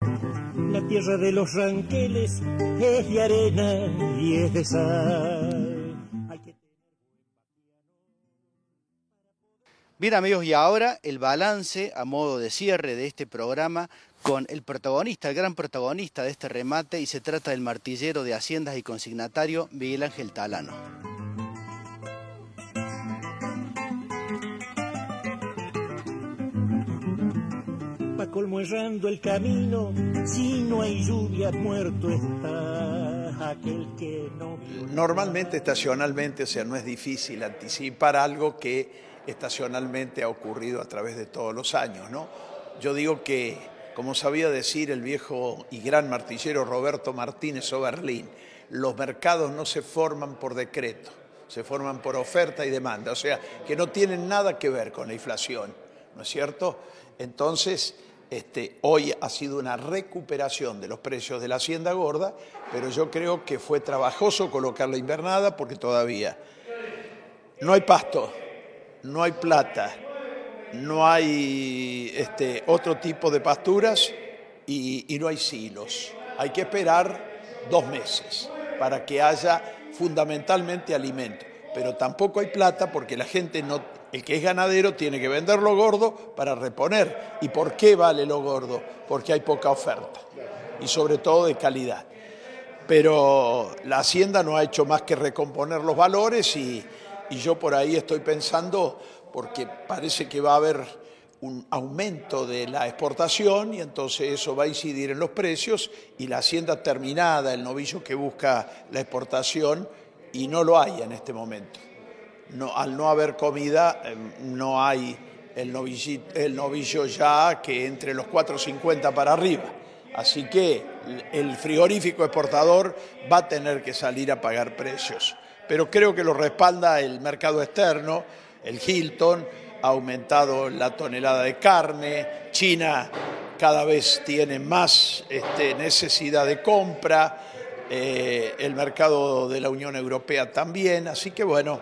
La tierra de los ranqueles es de arena y es de sal. Bien amigos, y ahora el balance a modo de cierre de este programa con el protagonista, el gran protagonista de este remate, y se trata del martillero de Haciendas y consignatario Miguel Ángel Talano. Colmo errando el camino, si no hay lluvia, muerto está aquel que no... Normalmente, estacionalmente, o sea, no es difícil anticipar algo que estacionalmente ha ocurrido a través de todos los años, ¿no? Yo digo que, como sabía decir el viejo y gran martillero Roberto Martínez Oberlín, los mercados no se forman por decreto, se forman por oferta y demanda, o sea, que no tienen nada que ver con la inflación, ¿no es cierto? Entonces, este, hoy ha sido una recuperación de los precios de la hacienda gorda, pero yo creo que fue trabajoso colocar la invernada porque todavía no hay pasto, no hay plata, no hay este, otro tipo de pasturas y, y no hay silos. Hay que esperar dos meses para que haya fundamentalmente alimento. Pero tampoco hay plata porque la gente no, el que es ganadero tiene que vender lo gordo para reponer. ¿Y por qué vale lo gordo? Porque hay poca oferta y sobre todo de calidad. Pero la hacienda no ha hecho más que recomponer los valores y, y yo por ahí estoy pensando, porque parece que va a haber un aumento de la exportación y entonces eso va a incidir en los precios y la hacienda terminada, el novillo que busca la exportación y no lo hay en este momento. Al no haber comida em, no hay el novillo, el novillo ya que entre los 4.50 para arriba. Así que el frigorífico exportador va a tener que salir a pagar precios pero creo que lo respalda el mercado externo, el Hilton, ha aumentado la tonelada de carne, China cada vez tiene más este, necesidad de compra, eh, el mercado de la Unión Europea también, así que bueno,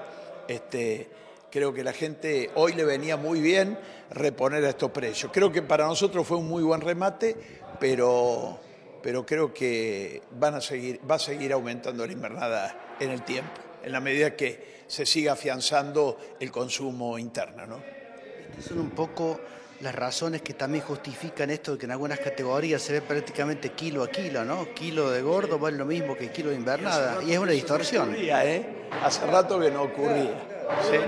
este, creo que la gente hoy le venía muy bien reponer a estos precios. Creo que para nosotros fue un muy buen remate, pero, pero creo que van a seguir, va a seguir aumentando la invernada en el tiempo en la medida que se siga afianzando el consumo interno. ¿no? Son un poco las razones que también justifican esto de que en algunas categorías se ve prácticamente kilo a kilo, ¿no? Kilo de gordo vale lo mismo que kilo de invernada, y, es una distorsión. ¿eh? Hace rato que no ocurría.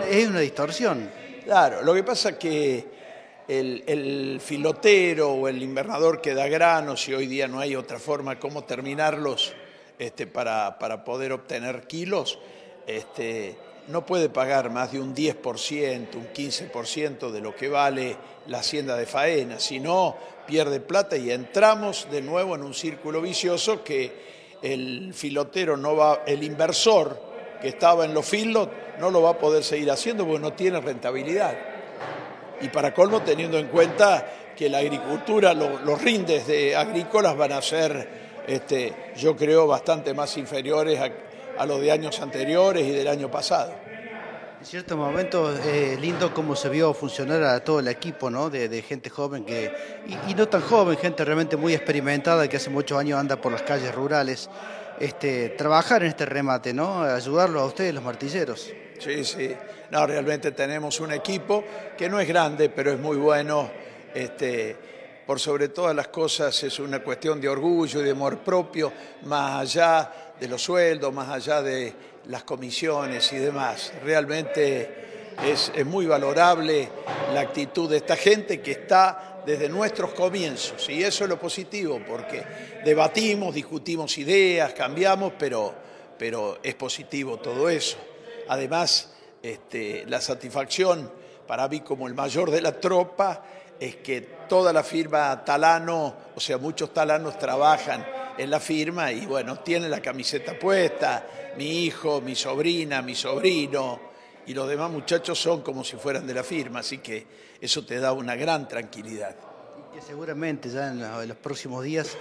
Es una distorsión. Claro, lo que pasa es que el, el, filotero o el invernador que da granos, y hoy día no hay otra forma cómo terminarlos este, para, para poder obtener kilos, este, no puede pagar más de un 10%, un 15% de lo que vale la hacienda de faena, si no pierde plata y entramos de nuevo en un círculo vicioso que el filotero no va, el inversor que estaba en los filos no lo va a poder seguir haciendo porque no tiene rentabilidad. Y para colmo teniendo en cuenta que la agricultura, los rindes de agrícolas van a ser, este, yo creo, bastante más inferiores a, a los de años anteriores y del año pasado. En cierto momento es lindo cómo se vio funcionar a todo el equipo, ¿no? De, gente joven que y, no tan joven, gente realmente muy experimentada que hace muchos años anda por las calles rurales. Este, trabajar en este remate, ¿no? Ayudarlos a ustedes, los martilleros. Sí, sí. No, realmente tenemos un equipo que no es grande, pero es muy bueno. Este, por sobre todas las cosas es una cuestión de orgullo y de amor propio, más allá de los sueldos, más allá de las comisiones y demás. Realmente es, muy valorable la actitud de esta gente que está desde nuestros comienzos y eso es lo positivo porque debatimos, discutimos ideas, cambiamos, pero, pero es positivo todo eso. Además, este, la satisfacción para mí como el mayor de la tropa es que toda la firma Talano, o sea, muchos talanos trabajan en la firma y bueno, tiene la camiseta puesta, mi hijo, mi sobrina, mi sobrino y los demás muchachos son como si fueran de la firma, así que eso te da una gran tranquilidad. Y que seguramente ya en los próximos días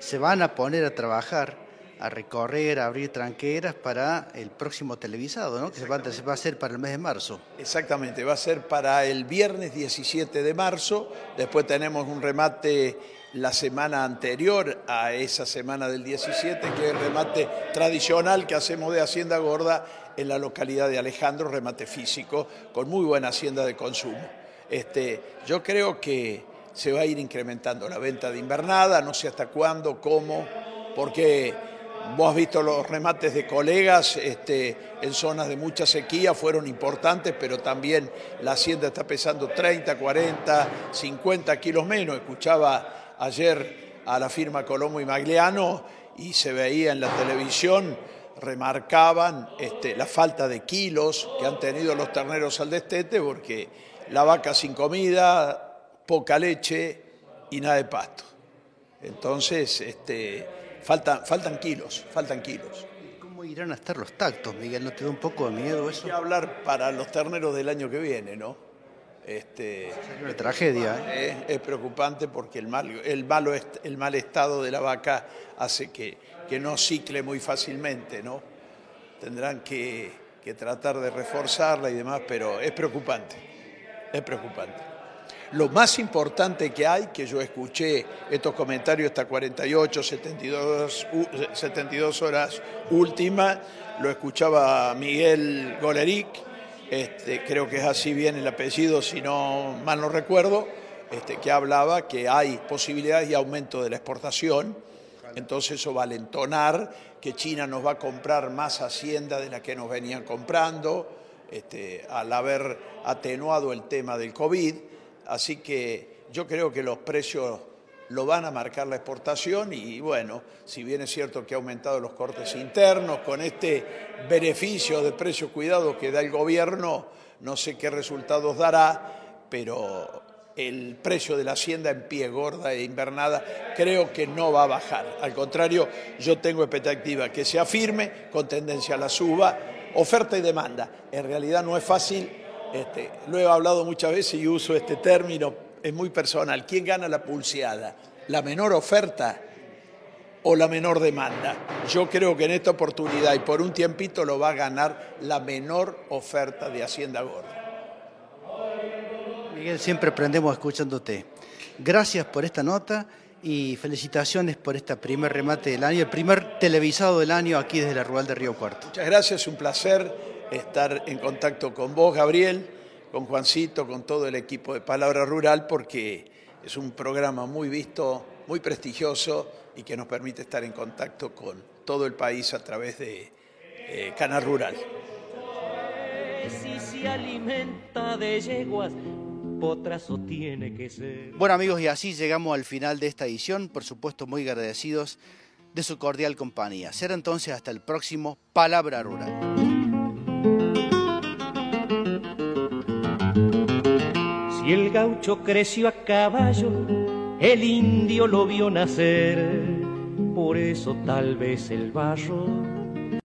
se van a poner a trabajar a recorrer, a abrir tranqueras para el próximo televisado, ¿no? que se va, a hacer para el mes de marzo. Exactamente, va a ser para el viernes 17 de marzo, después tenemos un remate la semana anterior a esa semana del 17, que es el remate tradicional que hacemos de Hacienda Gorda en la localidad de Alejandro, remate físico, con muy buena hacienda de consumo. Este, yo creo que se va a ir incrementando la venta de invernada, no sé hasta cuándo, cómo, porque Vos has visto los remates de colegas este, en zonas de mucha sequía, fueron importantes, pero también la hacienda está pesando 30, 40, 50 kilos menos. Escuchaba ayer a la firma Colomo y Magliano y se veía en la televisión, remarcaban este, la falta de kilos que han tenido los terneros al destete, porque la vaca sin comida, poca leche y nada de pasto. Entonces, este, Faltan, faltan kilos, faltan kilos. ¿Cómo irán a estar los tactos, Miguel? ¿No te da un poco de miedo eso? Hay que hablar para los terneros del año que viene, ¿no? Este, es una tragedia. ¿eh? Es, preocupante porque el mal, el, malo, el mal estado de la vaca hace que, que no cicle muy fácilmente, ¿no? Tendrán que, que tratar de reforzarla y demás, pero es preocupante, es preocupante. Lo más importante que hay, que yo escuché estos comentarios hasta 48, 72, 72 horas última, lo escuchaba Miguel Goleric, este, creo que es así bien el apellido, si no mal no recuerdo, este, que hablaba que hay posibilidades de aumento de la exportación, entonces eso va a entonar que China nos va a comprar más hacienda de la que nos venían comprando, este, al haber atenuado el tema del COVID Así que yo creo que los precios lo van a marcar la exportación y bueno, si bien es cierto que ha aumentado los cortes internos, con este beneficio de precio cuidado que da el gobierno, no sé qué resultados dará, pero el precio de la hacienda en pie gorda e invernada creo que no va a bajar. Al contrario, yo tengo expectativa que se afirme con tendencia a la suba, oferta y demanda. En realidad no es fácil este, lo he hablado muchas veces y uso este término, es muy personal. ¿Quién gana la pulseada? ¿La menor oferta o la menor demanda? Yo creo que en esta oportunidad y por un tiempito lo va a ganar la menor oferta de Hacienda Gorda. Miguel, siempre aprendemos escuchándote. Gracias por esta nota y felicitaciones por este primer remate del año, el primer televisado del año aquí desde la Rural de Río Cuarto. Muchas gracias, un placer estar en contacto con vos, Gabriel, con Juancito, con todo el equipo de Palabra Rural, porque es un programa muy visto, muy prestigioso y que nos permite estar en contacto con todo el país a través de eh, Canal Rural. Bueno amigos, y así llegamos al final de esta edición, por supuesto muy agradecidos de su cordial compañía. Será entonces hasta el próximo Palabra Rural. El gaucho creció a caballo, el indio lo vio nacer, por eso tal vez el barro